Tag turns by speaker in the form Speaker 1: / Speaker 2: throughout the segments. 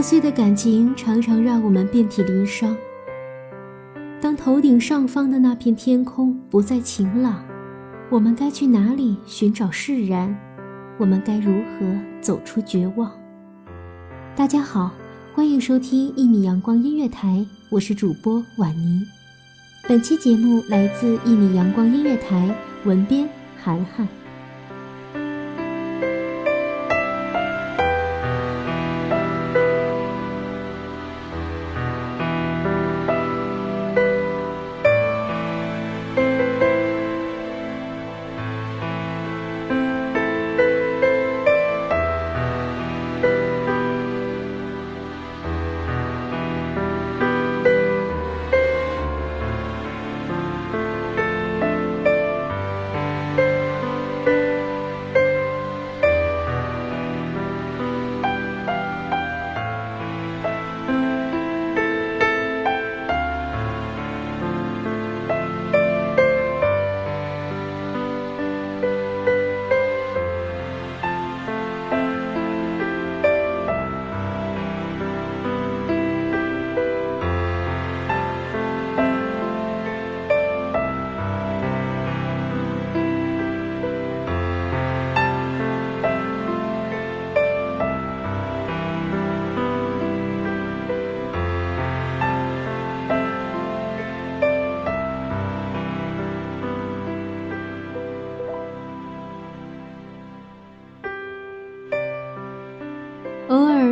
Speaker 1: 破碎的感情常常让我们遍体鳞伤。当头顶上方的那片天空不再晴朗，我们该去哪里寻找释然？我们该如何走出绝望？大家好，欢迎收听一米阳光音乐台，我是主播婉妮。本期节目来自一米阳光音乐台，文编韩寒。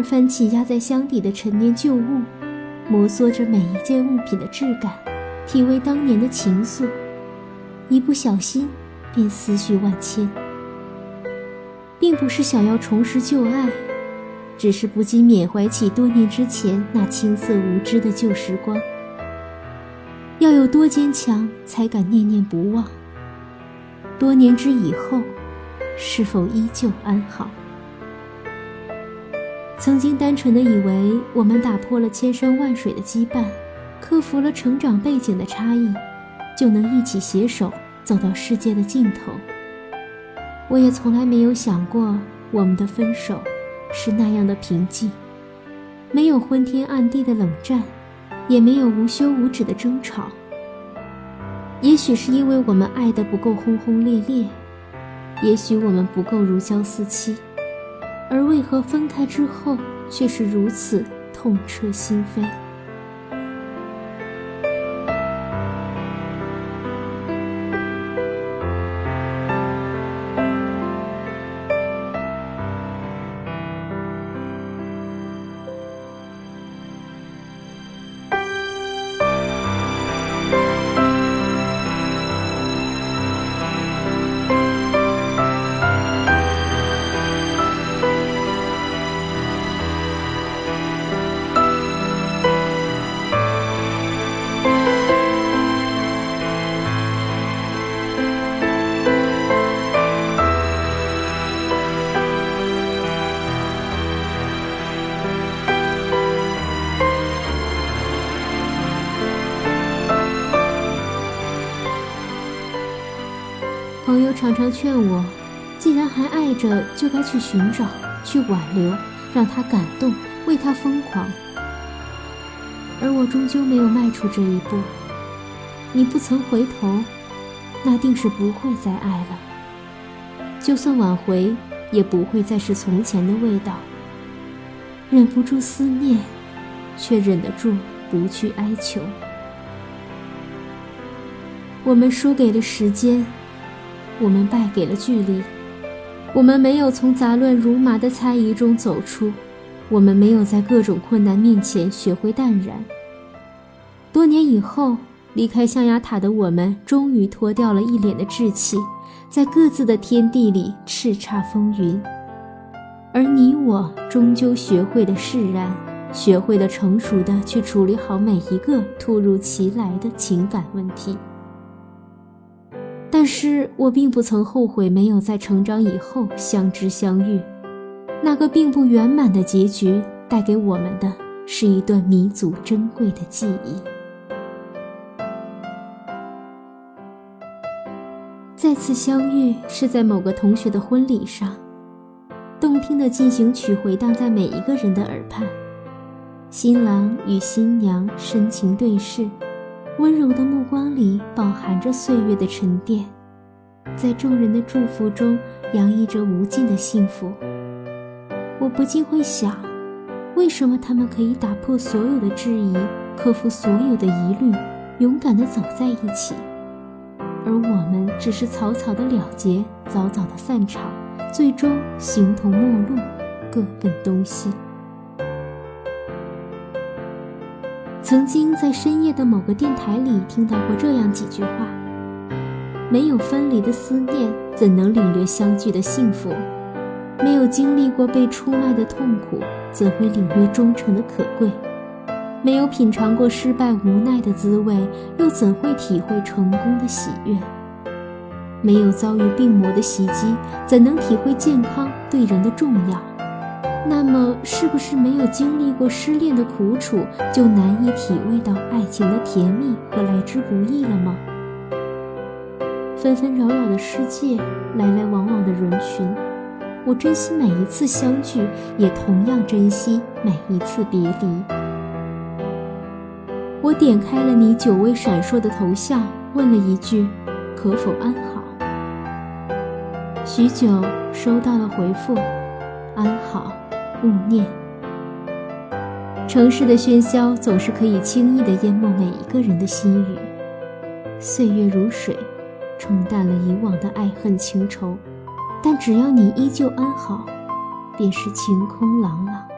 Speaker 1: 翻起压在箱底的陈年旧物，摩挲着每一件物品的质感，体味当年的情愫，一不小心便思绪万千。并不是想要重拾旧爱，只是不禁缅怀起多年之前那青涩无知的旧时光。要有多坚强，才敢念念不忘？多年之以后，是否依旧安好？曾经单纯的以为，我们打破了千山万水的羁绊，克服了成长背景的差异，就能一起携手走到世界的尽头。我也从来没有想过，我们的分手是那样的平静，没有昏天暗地的冷战，也没有无休无止的争吵。也许是因为我们爱得不够轰轰烈烈，也许我们不够如胶似漆。而为何分开之后，却是如此痛彻心扉？常劝我，既然还爱着，就该去寻找，去挽留，让他感动，为他疯狂。而我终究没有迈出这一步。你不曾回头，那定是不会再爱了。就算挽回，也不会再是从前的味道。忍不住思念，却忍得住不去哀求。我们输给了时间，我们败给了距离，我们没有从杂乱如麻的猜疑中走出，我们没有在各种困难面前学会淡然。多年以后，离开象牙塔的我们，终于脱掉了一脸的稚气，在各自的天地里叱咤风云。而你我终究学会了释然，学会了成熟的去处理好每一个突如其来的情感问题。但是我并不曾后悔没有在成长以后相知相遇，那个并不圆满的结局带给我们的是一段弥足珍贵的记忆。再次相遇是在某个同学的婚礼上。动听的进行曲回荡在每一个人的耳畔，新郎与新娘深情对视，温柔的目光里饱含着岁月的沉淀，在众人的祝福中洋溢着无尽的幸福。我不禁会想，为什么他们可以打破所有的质疑，克服所有的疑虑，勇敢地走在一起，而我们只是草草的了结，早早的散场。最终形同陌路，各奔东西。曾经在深夜的某个电台里听到过这样几句话：没有分离的思念，怎能领略相聚的幸福？没有经历过被出卖的痛苦，怎会领略忠诚的可贵？没有品尝过失败无奈的滋味，又怎会体会成功的喜悦？没有遭遇病魔的袭击，怎能体会健康对人的重要？那么，是不是没有经历过失恋的苦楚，就难以体味到爱情的甜蜜和来之不易了吗？纷纷扰扰的世界，来来往往的人群，我珍惜每一次相聚，也同样珍惜每一次别离。我点开了你久未闪烁的头像，问了一句：“可否安好？”许久，收到了回复，安好，勿念。城市的喧嚣总是可以轻易地淹没每一个人的心语，岁月如水，冲淡了以往的爱恨情仇，但只要你依旧安好，便是晴空朗朗。